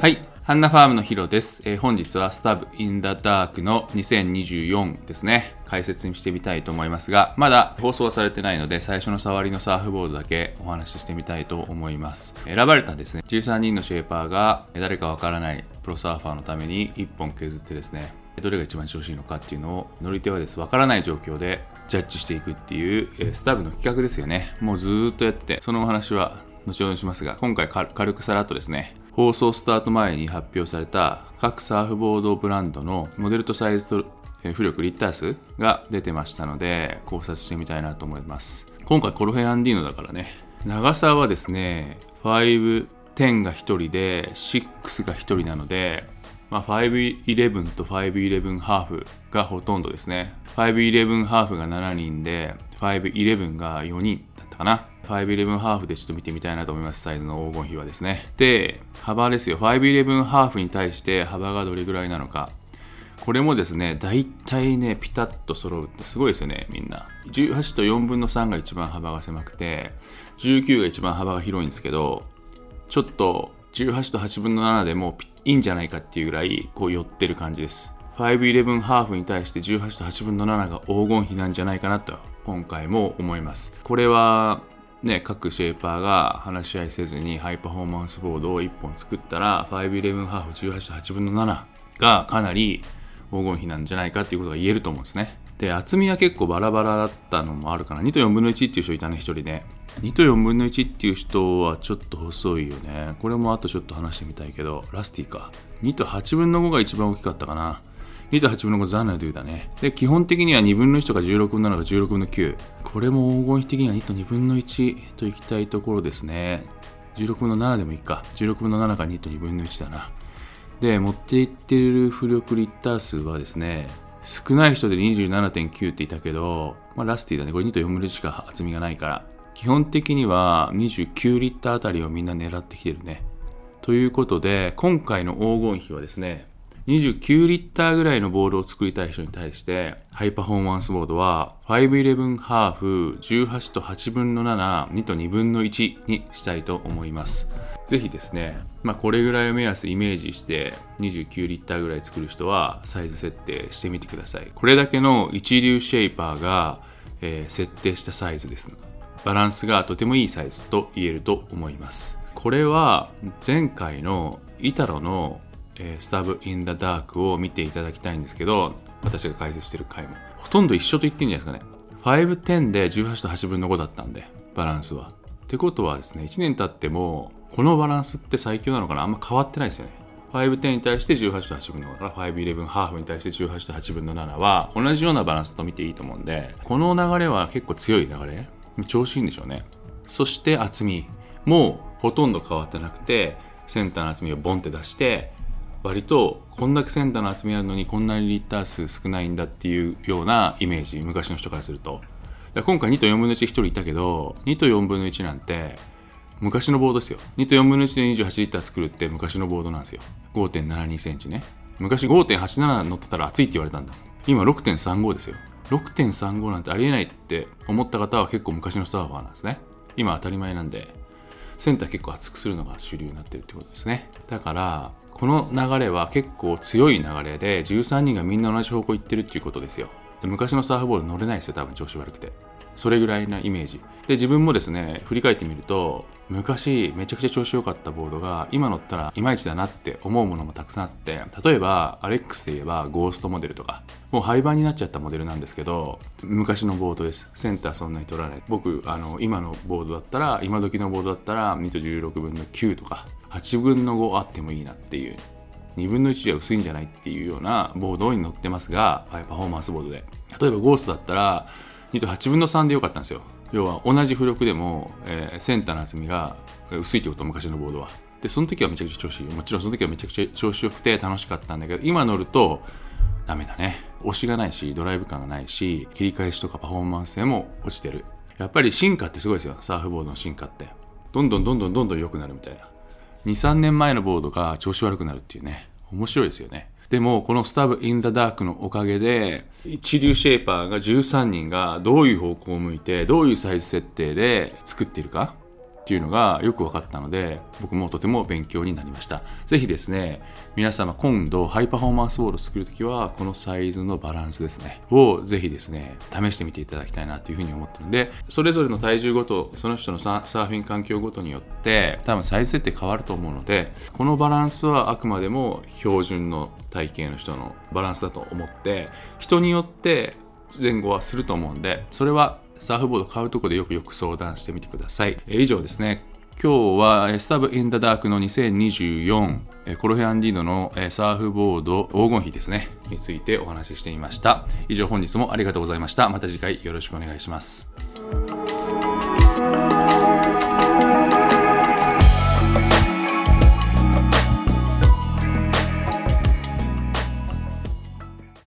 はい。ハンナファームのヒロです、えー、本日はスタブインダダークの2024ですね。解説にしてみたいと思いますがまだ放送はされてないので最初の触りのサーフボードだけお話ししてみたいと思います。選ばれたですね。13人のシェーパーが誰かわからないプロサーファーのために1本削ってですねどれが一番調子いいのかっていうのを乗り手はです。わからない状況でジャッジしていくっていう、えスタブの企画ですよね。もうずっとやっててそのお話は後ほどしますが今回軽くさらっとですね放送スタート前に発表された各サーフボードブランドのモデルとサイズと浮力リッター数が出てましたので考察してみたいなと思います。今回コロヘアンディーノだからね長さはですね510が1人で6が1人なので、まあ、511と511ハーフがほとんどですね511ハーフが7人で511が4人だったかな511ハーフでちょっと見てみたいなと思います。サイズの黄金比はですね。で、幅ですよ。511ハーフに対して幅がどれぐらいなのか。これもですね、大体ね、ピタッと揃うってすごいですよね、みんな。18と4分の3が一番幅が狭くて、19が一番幅が広いんですけど、ちょっと18と8分の7でもいいんじゃないかっていうぐらい、こう寄ってる感じです。511ハーフに対して18と8分の7が黄金比なんじゃないかなと今回も思います。これはね、各シェーパーが話し合いせずにハイパフォーマンスボードを1本作ったら511ハーフ18と8分の7がかなり黄金比なんじゃないかっていうことが言えると思うんですね。で、厚みは結構バラバラだったのもあるかな。2と4分の1っていう人いたね、1人で。2と4分の1っていう人はちょっと細いよね。これもあとちょっと話してみたいけど、ラスティか。2と8分の5が一番大きかったかな。2と8分の5ザナドゥだね。で、基本的には2分の1とか16分なのが16分の9。これも黄金比的には2と2分の1といきたいところですね。16分の7でもいいか。16分の7が2と2分の1だな。で、持っていってる浮力リッター数はですね、少ない人で27.9っていたけど、まあ、ラスティだね。これ2と4分の1しか厚みがないから。基本的には29リッターあたりをみんな狙ってきてるね。ということで、今回の黄金比はですね、29リッターぐらいのボールを作りたい人に対して、ハイパフォーマンスボードは511ハーフ18と8分の7、2と2分の1にしたいと思います。ぜひですね、まあ、これぐらいを目安イメージして29リッターぐらい作る人はサイズ設定してみてください。これだけの一流シェイパーが、えー、設定したサイズです。バランスがとてもいいサイズと言えると思います。これは前回のイタロのえー、スタブ・イン・ダ・ダークを見ていただきたいんですけど、私が解説してる回も。ほとんど一緒と言っていいんじゃないですかね。510で18と8分の5だったんで、バランスは。ってことはですね、1年経っても、このバランスって最強なのかな？あんま変わってないですよね。510に対して18と8分の5から、511ハーフに対して18と8分の7は同じようなバランスと見ていいと思うんで、この流れは結構強い流れ？調子いいんでしょうね。そして厚みもほとんど変わってなくて、センターの厚みをボンって出して、割とこんだけセンターの厚みあるのにこんなにリッター数少ないんだっていうようなイメージ昔の人からすると。今回2と4分の1 1人いたけど2と4分の1なんて昔のボードですよ。2と4分の1で28リッター作るって昔のボードなんですよ。5.72センチね。昔5.87乗ってたら熱いって言われたんだ。今6.35ですよ。6.35なんてありえないって思った方は結構昔のサーファーなんですね。今当たり前なんでセンター結構厚くするのが主流になってるってことですね。だからこの流れは結構強い流れで13人がみんな同じ方向行ってるっていうことですよ。昔のサーフボール乗れないですよ多分調子悪くて。それぐらいなイメージ。で自分もですね振り返ってみると昔めちゃくちゃ調子良かったボードが今乗ったらいまいちだなって思うものもたくさんあって例えばアレックスで言えばゴーストモデルとかもう廃盤になっちゃったモデルなんですけど昔のボードです。センターそんなに取らない。僕あの今のボードだったら今時のボードだったら2と16分の9とか8分の5あってもいいなっていう2分の1じゃ薄いんじゃないっていうようなボードに乗ってますがパフォーマンスボードで。例えばゴーストだったら2と8分の3でよかったんですよ。要は同じ浮力でも、えー、センターの厚みが薄いってこと昔のボードは。でその時はめちゃくちゃ調子いい。もちろんその時はめちゃくちゃ調子よくて楽しかったんだけど今乗るとダメだね。押しがないしドライブ感がないし切り返しとかパフォーマンス性も落ちてる。やっぱり進化ってすごいですよ。サーフボードの進化って。どんどんどんどんどんどん良くなるみたいな。23年前のボードが調子悪くなるっていうね。面白いですよね。でもこのスタブ・イン・ザ・ダークのおかげで一流シェーパーが13人がどういう方向を向いてどういうサイズ設定で作っているか。っていうのがよく分かったので僕もとても勉強になりました。是非ですね皆様今度ハイパフォーマンスボールを作るときはこのサイズのバランスですねを是非ですね試してみていただきたいなというふうに思ってるんでそれぞれの体重ごとその人のサーフィン環境ごとによって多分サイズ設定変わると思うのでこのバランスはあくまでも標準の体型の人のバランスだと思って人によって前後はすると思うんでそれはサーフボード買うとこでよくよく相談してみてください。え以上ですね。今日はスタブ・イン・ダ・ダークの2024コロヘアンディーノのサーフボード黄金比ですねについてお話ししてみました。以上本日もありがとうございました。また次回よろしくお願いします。